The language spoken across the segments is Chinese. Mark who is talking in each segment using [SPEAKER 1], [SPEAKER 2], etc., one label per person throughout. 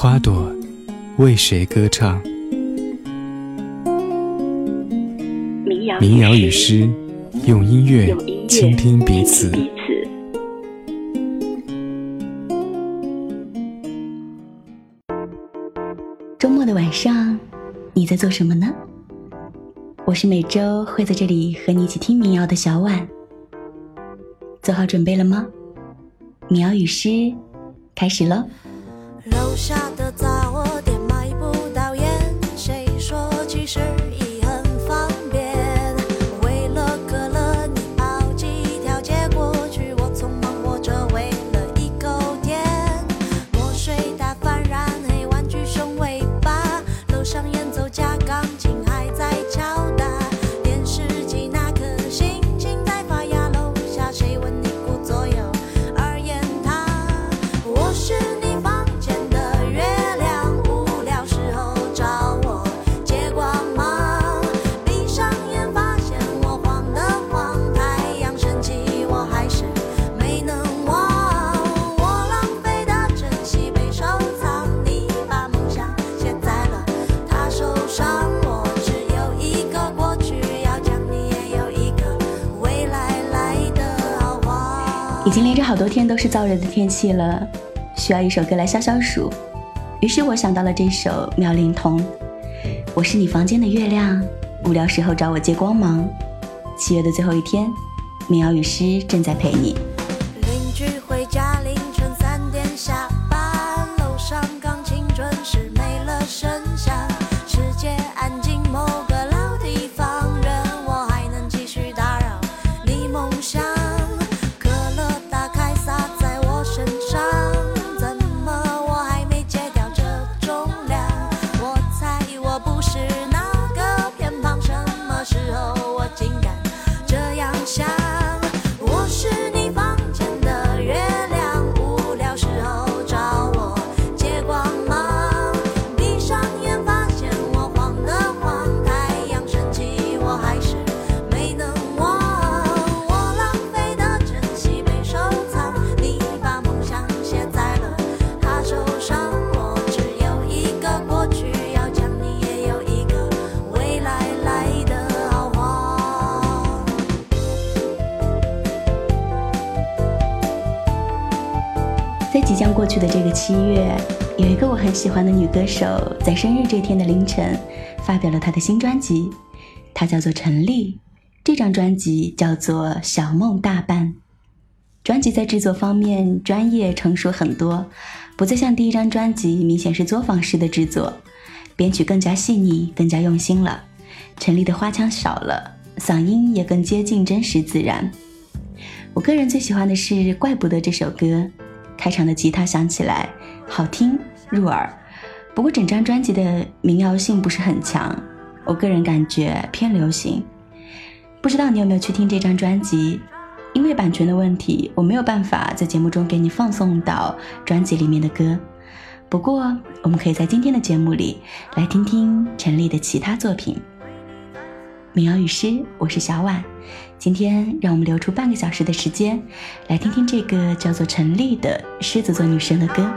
[SPEAKER 1] 花朵为谁歌唱？民谣与诗，用音乐倾听彼此。
[SPEAKER 2] 周末的晚上，你在做什么呢？我是每周会在这里和你一起听民谣的小婉，做好准备了吗？民谣与诗，开始喽。shock. 好多天都是燥热的天气了，需要一首歌来消消暑。于是我想到了这首《妙龄童》。我是你房间的月亮，无聊时候找我借光芒。七月的最后一天，民谣与诗正在陪你。的这个七月，有一个我很喜欢的女歌手，在生日这天的凌晨，发表了她的新专辑，她叫做陈粒。这张专辑叫做《小梦大半》。专辑在制作方面专业成熟很多，不再像第一张专辑明显是作坊式的制作，编曲更加细腻，更加用心了。陈粒的花腔少了，嗓音也更接近真实自然。我个人最喜欢的是《怪不得》这首歌。开场的吉他响起来，好听入耳。不过整张专辑的民谣性不是很强，我个人感觉偏流行。不知道你有没有去听这张专辑？因为版权的问题，我没有办法在节目中给你放送到专辑里面的歌。不过我们可以在今天的节目里来听听陈粒的其他作品。民谣与诗，我是小婉。今天让我们留出半个小时的时间，来听听这个叫做陈丽的狮子座女生的歌。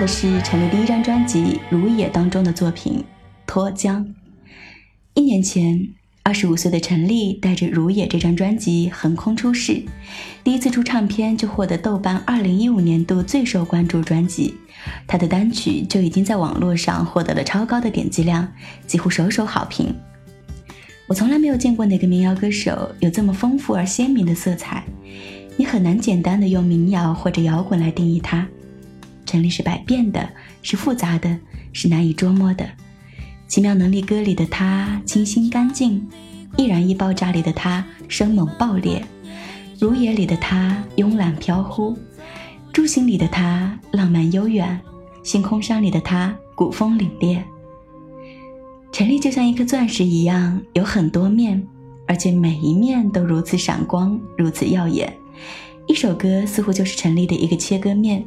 [SPEAKER 3] 的是陈粒第一张专辑《如也》当中的作品《脱缰》。一年前，二十五岁的陈粒带着《如也》这张专辑横空出世，第一次出唱片就获得豆瓣二零一五年度最受关注专辑，她的单曲就已经在网络上获得了超高的点击量，几乎首首好评。我从来没有见过哪个民谣歌手有这么丰富而鲜明的色彩，你很难简单的用民谣或者摇滚来定义它。陈粒是百变的，是复杂的，是难以捉摸的。奇妙能力歌里的他清新干净，易燃易爆炸里的他生猛爆裂，如野里的他慵懒飘忽，住行里的他浪漫悠远，星空山里的他古风凛冽。陈丽就像一颗钻石一样，有很多面，而且每一面都如此闪光，如此耀眼。一首歌似乎就是陈丽的一个切割面。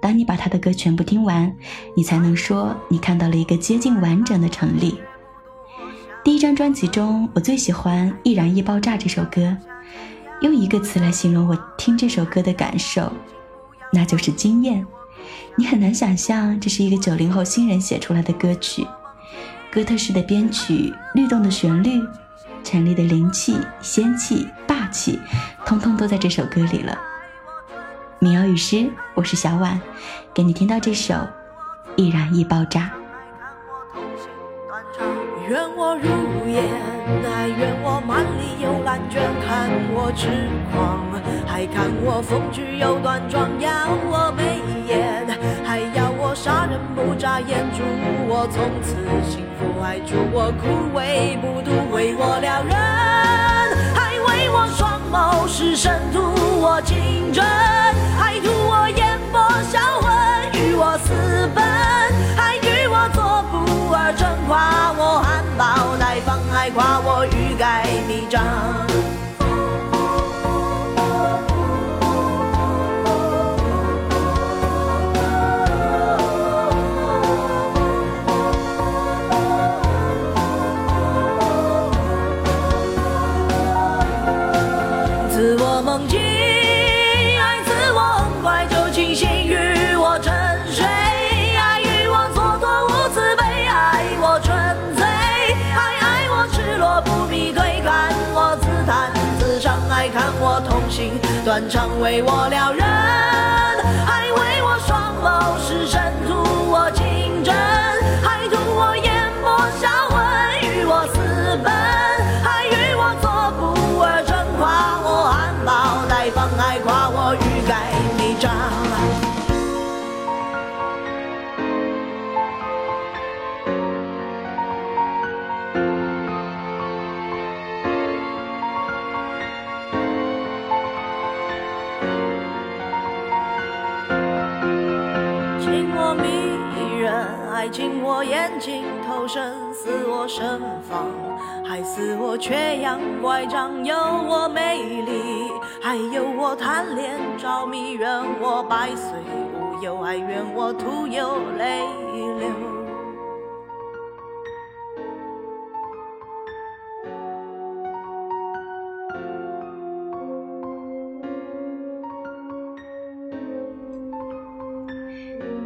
[SPEAKER 3] 当你把他的歌全部听完，你才能说你看到了一个接近完整的陈立。第一张专辑中，我最喜欢《易燃易爆炸》这首歌，用一个词来形容我听这首歌的感受，那就是惊艳。你很难想象这是一个九零后新人写出来的歌曲，哥特式的编曲，律动的旋律，陈粒的灵气、仙气、霸气，通通都在这首歌里了。民谣与诗，我是小婉，给你听到这首《易燃易爆炸》。
[SPEAKER 2] 愿我如烟，还愿我满里有感觉，看我痴狂，还看我风趣又端庄，要我眉眼，还要我杀人不眨眼，祝我从此幸福，还祝我枯萎不渡，为我撩人，还为我双眸是神，图我情真。夸我欲盖弥彰。看我痛心断肠，为我撩人，我盛放，还似我缺氧乖张，有我美丽，还有我贪恋着迷，怨我百岁无忧，还怨我徒有泪流。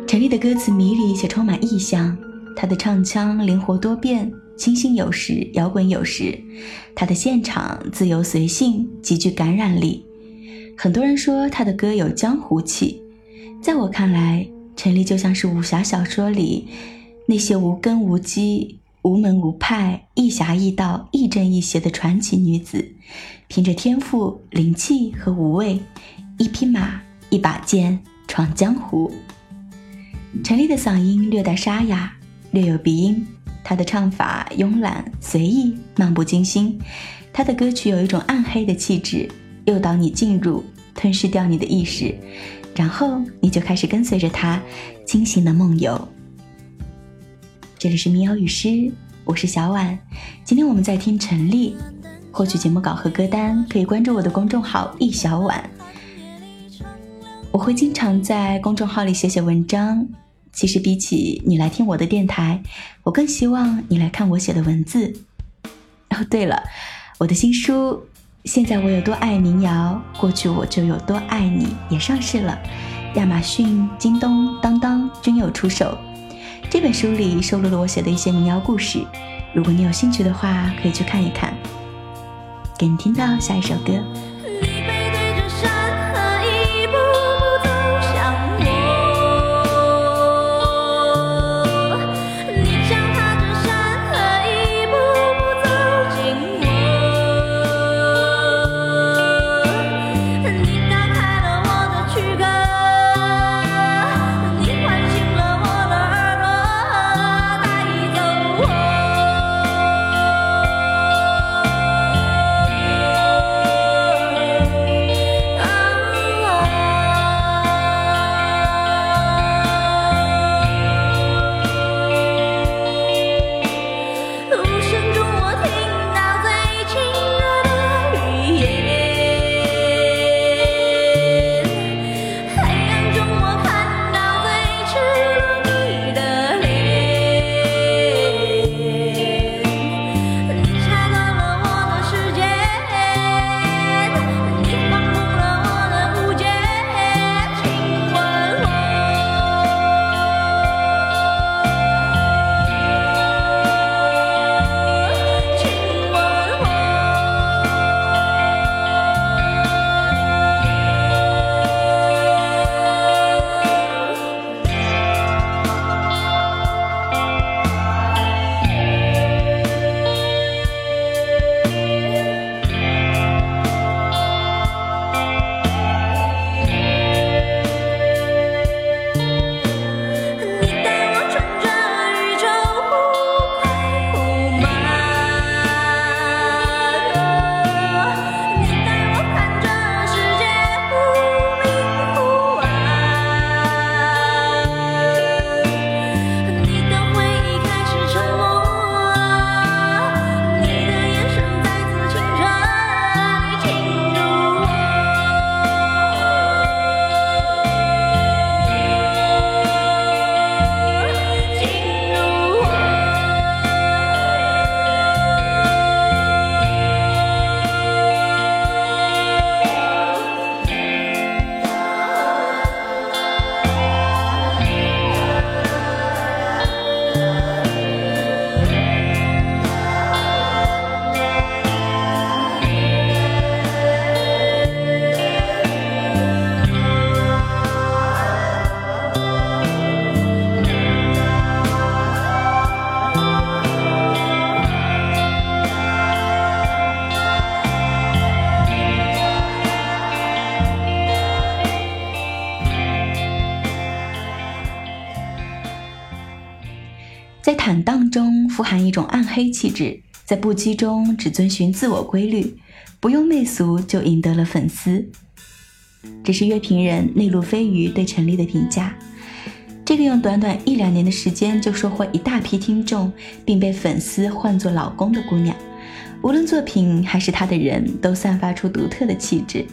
[SPEAKER 3] 陈粒的歌词迷离且充满意象，她的唱腔灵活多变，清新有时，摇滚有时。她的现场自由随性，极具感染力。很多人说她的歌有江湖气，在我看来，陈粒就像是武侠小说里那些无根无基、无门无派、亦侠亦道、亦正亦邪的传奇女子，凭着天赋、灵气和无畏，一匹马，一把剑，闯江湖。陈粒的嗓音略带沙哑，略有鼻音。他的唱法慵懒随意，漫不经心。他的歌曲有一种暗黑的气质，诱导你进入，吞噬掉你的意识，然后你就开始跟随着他，惊醒的梦游。这里是民谣与诗，我是小婉。今天我们在听陈粒。获取节目稿和歌单，可以关注我的公众号“易小婉”。我会经常在公众号里写写文章。其实比起你来听我的电台，我更希望你来看我写的文字。哦，对了，我的新书《现在我有多爱民谣，过去我就有多爱你》也上市了，
[SPEAKER 2] 亚马逊、京东、当当均有出售。这本书里收录了我写的一些民谣故事，如果你有兴趣的话，可以去看一看。给你听到下一首歌。含一种暗黑气质，在不羁中只遵循自我规律，不用媚俗就赢得了粉丝。这是乐评人内陆飞鱼对陈粒的评价。这个用短短一两年的时间就收获一大批听众，并被粉丝唤作“老公”的姑娘，无论作品还是她的人都散发出独特的气质。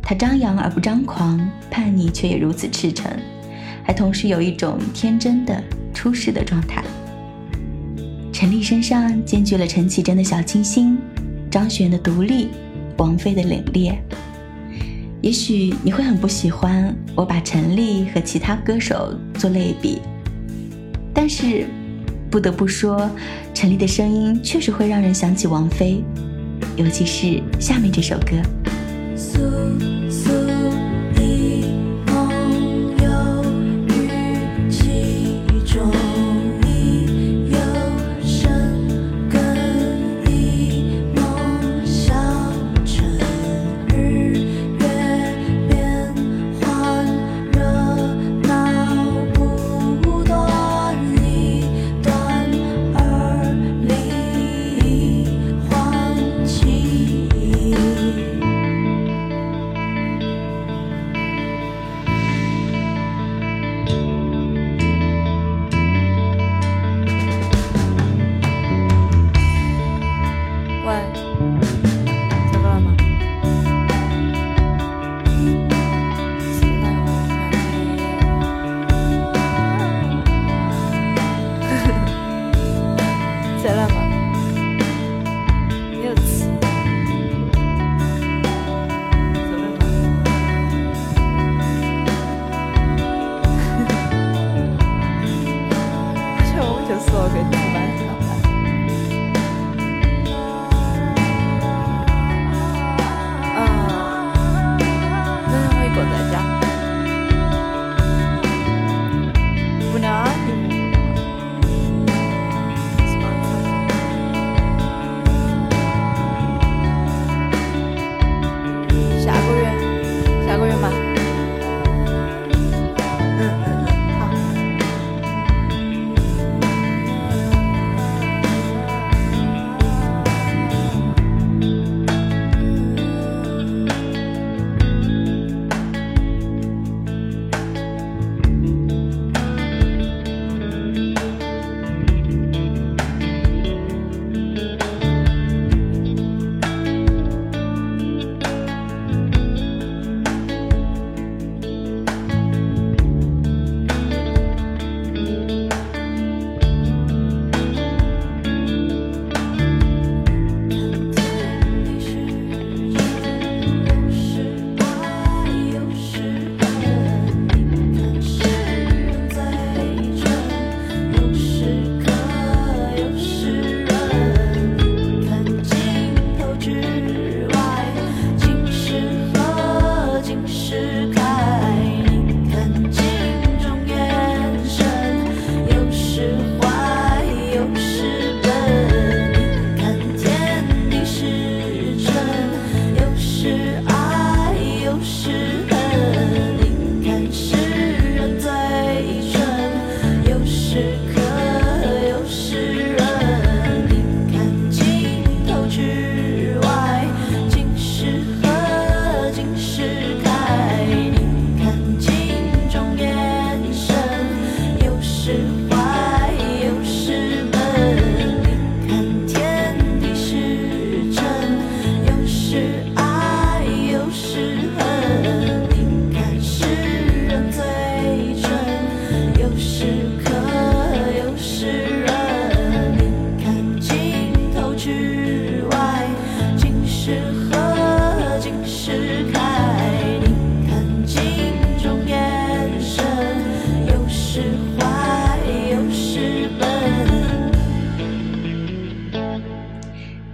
[SPEAKER 2] 她张扬而不张狂，叛逆却也如此赤诚，还同时有一种天真的出世的状态。陈丽身上兼具了陈绮贞的小清新，张悬的独立，王菲的冷冽。也许你会很不喜欢我把陈丽和其他歌手做类比，但是不得不说，陈丽的声音确实会让人想起王菲，尤其是下面这首歌。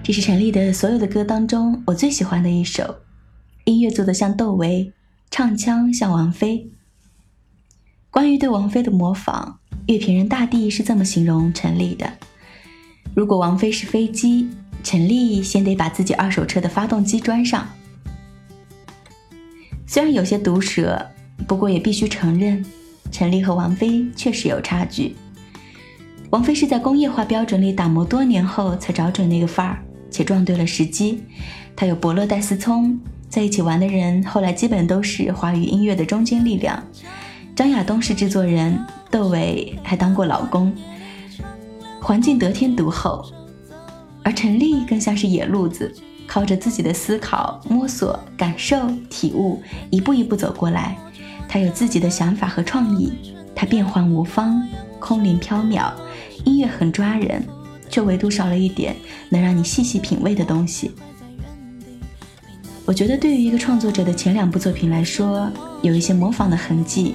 [SPEAKER 3] 这是陈粒的所有的歌当中我最喜欢的一首，音乐做的像窦唯，唱腔像王菲。关于对王菲的模仿，乐评人大地是这么形容陈粒的：如果王菲是飞机，陈粒先得把自己二手车的发动机装上。虽然有些毒舌，不过也必须承认，陈粒和王菲确实有差距。王菲是在工业化标准里打磨多年后才找准那个范儿。且撞对了时机，他有伯乐戴思聪，在一起玩的人后来基本都是华语音乐的中坚力量。张亚东是制作人，窦唯还当过老公，环境得天独厚。而陈粒更像是野路子，靠着自己的思考、摸索、感受、体悟，一步一步走过来。他有自己的想法和创意，他变幻无方，空灵飘渺，音乐很抓人。却唯独少了一点能让你细细品味的东西。我觉得，对于一个创作者的前两部作品来说，有一些模仿的痕迹，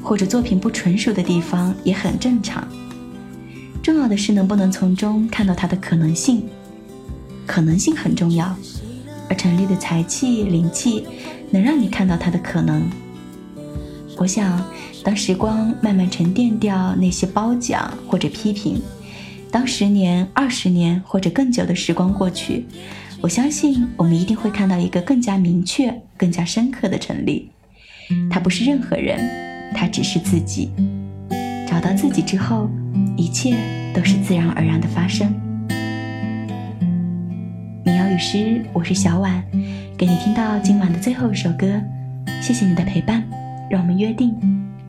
[SPEAKER 3] 或者作品不纯熟的地方也很正常。重要的是能不能从中看到它的可能性，可能性很重要。而陈粒的才气、灵气，能让你看到它的可能。我想，当时光慢慢沉淀掉那些褒奖或者批评。当十年、二十年或者更久的时光过去，我相信我们一定会看到一个更加明确、更加深刻的陈立。他不是任何人，他只是自己。找到自己之后，一切都是自然而然的发生。民谣与诗，我是小婉，给你听到今晚的最后一首歌。谢谢你的陪伴，让我们约定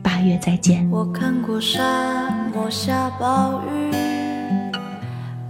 [SPEAKER 3] 八月再见。
[SPEAKER 2] 我看过沙漠下暴雨。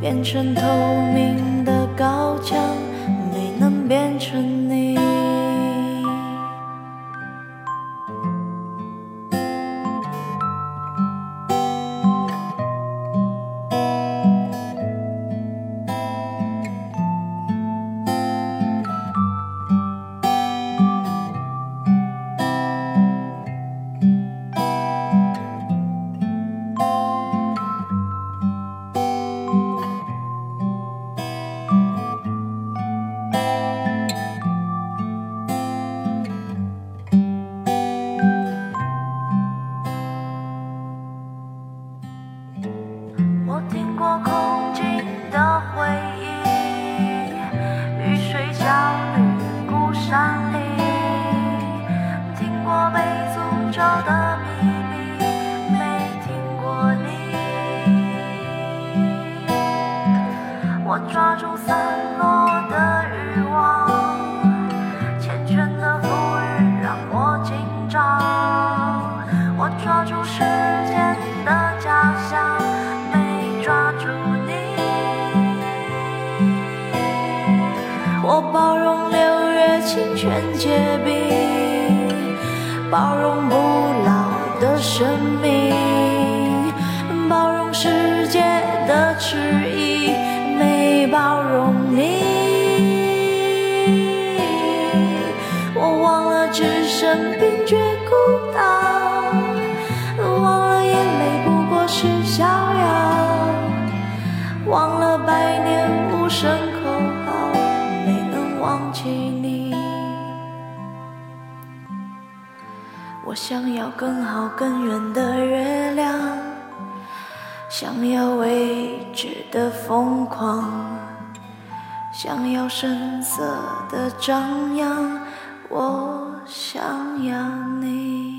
[SPEAKER 2] 变成透明的高墙，没能变成
[SPEAKER 3] 世界的迟疑没。
[SPEAKER 2] 包容你。我忘了置身冰绝孤岛，忘了眼泪不过是逍遥，忘了百年无声口号，没能忘记你。我想要更好更圆的月亮。想要未知的疯狂，想要声色的张扬，我想要你。